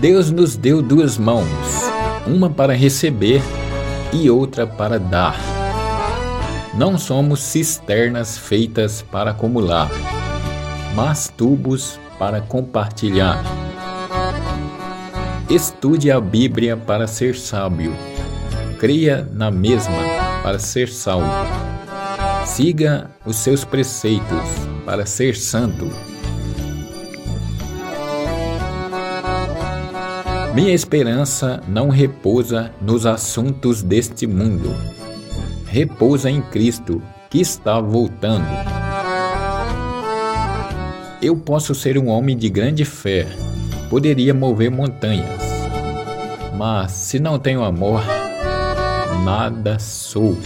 Deus nos deu duas mãos, uma para receber e outra para dar. Não somos cisternas feitas para acumular, mas tubos para compartilhar. Estude a Bíblia para ser sábio. Creia na mesma para ser salvo. Siga os seus preceitos para ser santo. Minha esperança não repousa nos assuntos deste mundo. Repousa em Cristo, que está voltando. Eu posso ser um homem de grande fé, poderia mover montanhas, mas se não tenho amor, nada sou.